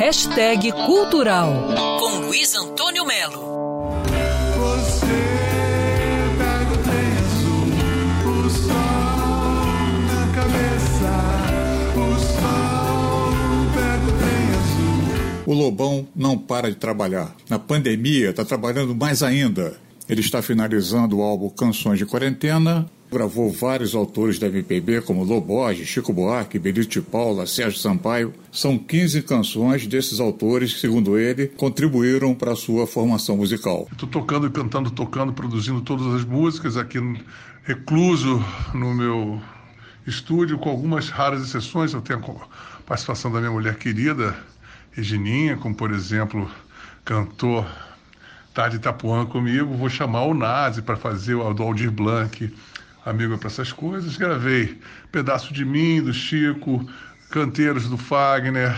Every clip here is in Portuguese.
Hashtag Cultural, com Luiz Antônio Melo. Você pega o trem azul, o sol na cabeça, o sol pega o trem azul. O Lobão não para de trabalhar. Na pandemia, está trabalhando mais ainda. Ele está finalizando o álbum Canções de Quarentena, Gravou vários autores da MPB, como Loborges, Chico Buarque, Benito de Paula, Sérgio Sampaio. São 15 canções desses autores que, segundo ele, contribuíram para a sua formação musical. Estou tocando cantando, tocando, produzindo todas as músicas aqui recluso no meu estúdio, com algumas raras exceções. Eu tenho a participação da minha mulher querida, Regininha, como por exemplo, cantor Tarde Itapuã comigo. Vou chamar o Nazi para fazer o do Aldir Blanc amigo para essas coisas. Gravei Pedaço de Mim, do Chico, Canteiros do Fagner,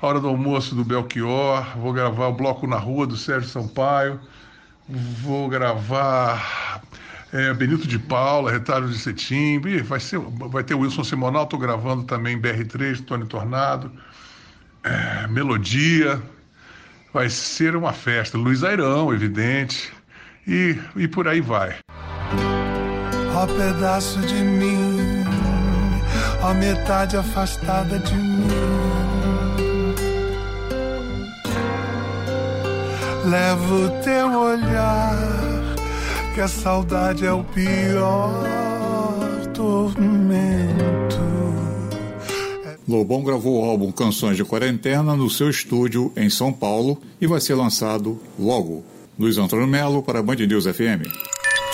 A Hora do Almoço do Belchior, vou gravar o Bloco na Rua do Sérgio Sampaio, vou gravar é, Benito de Paula, Retalho de Cetim, vai, ser, vai ter o Wilson Simonal, estou gravando também BR3, Tony Tornado, é, Melodia, vai ser uma festa, Luiz Airão, evidente, e, e por aí vai ó pedaço de mim, ó metade afastada de mim. Levo teu olhar, que a saudade é o pior tormento. Lobão gravou o álbum Canções de Quarentena no seu estúdio em São Paulo e vai ser lançado logo. Luiz Antônio Melo para Band News FM.